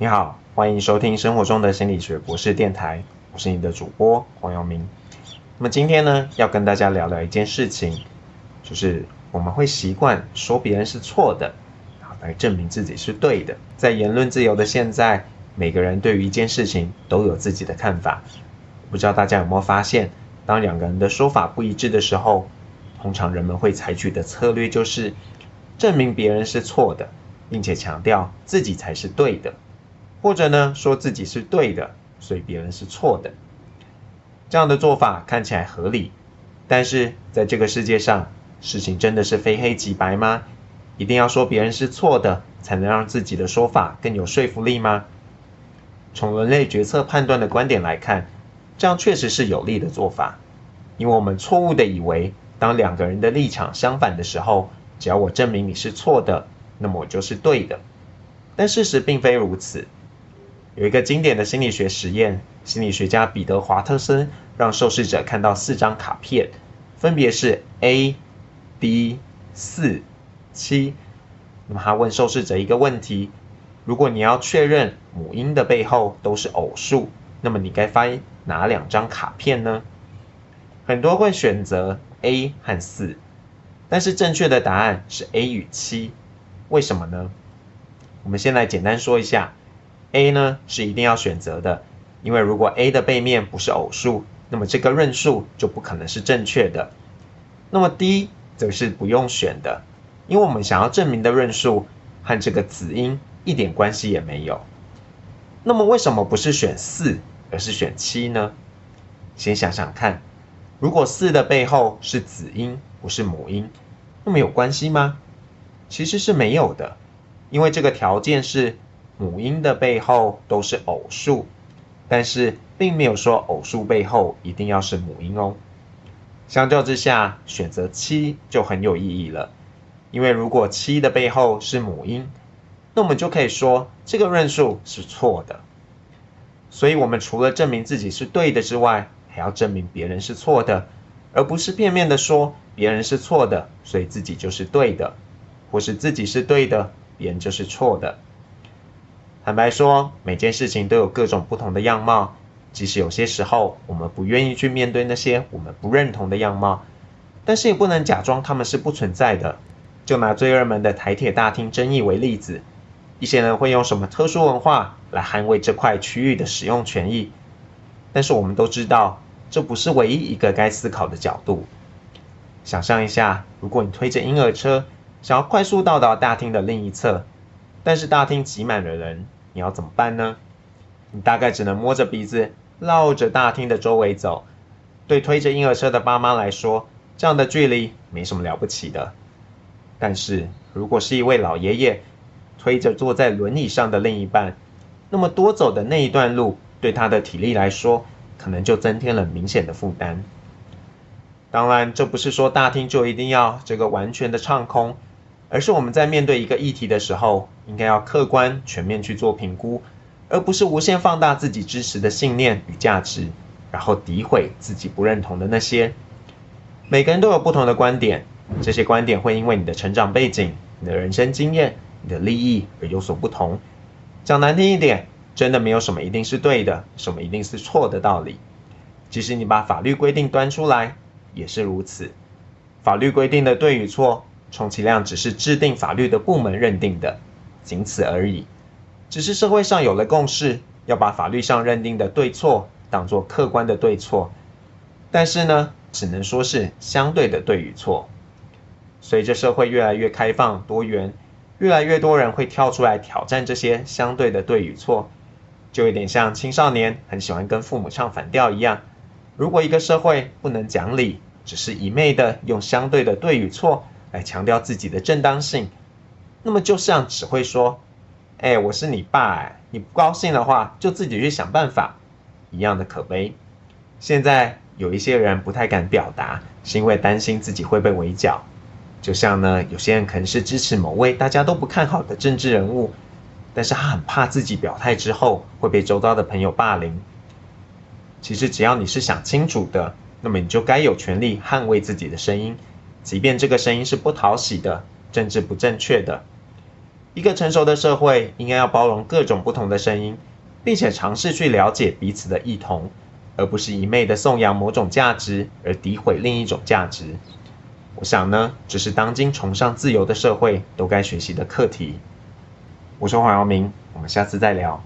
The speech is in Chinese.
你好，欢迎收听生活中的心理学博士电台，我是你的主播黄耀明。那么今天呢，要跟大家聊聊一件事情，就是我们会习惯说别人是错的，来证明自己是对的。在言论自由的现在，每个人对于一件事情都有自己的看法。不知道大家有没有发现，当两个人的说法不一致的时候，通常人们会采取的策略就是证明别人是错的。并且强调自己才是对的，或者呢说自己是对的，所以别人是错的。这样的做法看起来合理，但是在这个世界上，事情真的是非黑即白吗？一定要说别人是错的，才能让自己的说法更有说服力吗？从人类决策判断的观点来看，这样确实是有利的做法，因为我们错误的以为，当两个人的立场相反的时候，只要我证明你是错的。那么我就是对的，但事实并非如此。有一个经典的心理学实验，心理学家彼得·华特森让受试者看到四张卡片，分别是 A、D、四、七。那么他问受试者一个问题：如果你要确认母婴的背后都是偶数，那么你该翻哪两张卡片呢？很多会选择 A 和四，但是正确的答案是 A 与七。为什么呢？我们先来简单说一下，A 呢是一定要选择的，因为如果 A 的背面不是偶数，那么这个论述就不可能是正确的。那么 D 则是不用选的，因为我们想要证明的论述和这个子音一点关系也没有。那么为什么不是选四，而是选七呢？先想想看，如果四的背后是子音，不是母音，那么有关系吗？其实是没有的，因为这个条件是母音的背后都是偶数，但是并没有说偶数背后一定要是母音哦。相较之下，选择七就很有意义了，因为如果七的背后是母音，那我们就可以说这个论述是错的。所以，我们除了证明自己是对的之外，还要证明别人是错的，而不是片面的说别人是错的，所以自己就是对的。或是自己是对的，别人就是错的。坦白说，每件事情都有各种不同的样貌，即使有些时候我们不愿意去面对那些我们不认同的样貌，但是也不能假装他们是不存在的。就拿最热门的台铁大厅争议为例子，一些人会用什么特殊文化来捍卫这块区域的使用权益，但是我们都知道，这不是唯一一个该思考的角度。想象一下，如果你推着婴儿车，想要快速到达大厅的另一侧，但是大厅挤满了人，你要怎么办呢？你大概只能摸着鼻子绕着大厅的周围走。对推着婴儿车的爸妈来说，这样的距离没什么了不起的。但是如果是一位老爷爷推着坐在轮椅上的另一半，那么多走的那一段路，对他的体力来说，可能就增添了明显的负担。当然，这不是说大厅就一定要这个完全的畅空。而是我们在面对一个议题的时候，应该要客观全面去做评估，而不是无限放大自己支持的信念与价值，然后诋毁自己不认同的那些。每个人都有不同的观点，这些观点会因为你的成长背景、你的人生经验、你的利益而有所不同。讲难听一点，真的没有什么一定是对的，什么一定是错的道理。即使你把法律规定端出来，也是如此。法律规定的对与错。充其量只是制定法律的部门认定的，仅此而已。只是社会上有了共识，要把法律上认定的对错当作客观的对错。但是呢，只能说是相对的对与错。随着社会越来越开放多元，越来越多人会跳出来挑战这些相对的对与错，就有点像青少年很喜欢跟父母唱反调一样。如果一个社会不能讲理，只是一昧的用相对的对与错。来强调自己的正当性，那么就像只会说“哎，我是你爸，哎，你不高兴的话就自己去想办法”一样的可悲。现在有一些人不太敢表达，是因为担心自己会被围剿。就像呢，有些人可能是支持某位大家都不看好的政治人物，但是他很怕自己表态之后会被周遭的朋友霸凌。其实只要你是想清楚的，那么你就该有权利捍卫自己的声音。即便这个声音是不讨喜的、政治不正确的，一个成熟的社会应该要包容各种不同的声音，并且尝试去了解彼此的异同，而不是一昧的颂扬某种价值而诋毁另一种价值。我想呢，这是当今崇尚自由的社会都该学习的课题。我是黄耀明，我们下次再聊。